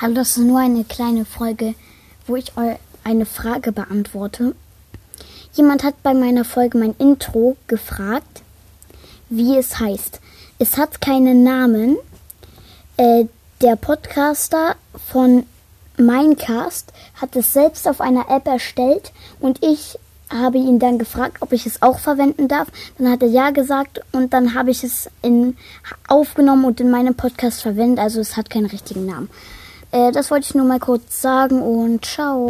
Hallo, das ist nur eine kleine Folge, wo ich euch eine Frage beantworte. Jemand hat bei meiner Folge mein Intro gefragt, wie es heißt. Es hat keinen Namen. Äh, der Podcaster von Minecast hat es selbst auf einer App erstellt und ich habe ihn dann gefragt, ob ich es auch verwenden darf. Dann hat er ja gesagt und dann habe ich es in, aufgenommen und in meinem Podcast verwendet. Also es hat keinen richtigen Namen. Äh, das wollte ich nur mal kurz sagen und ciao.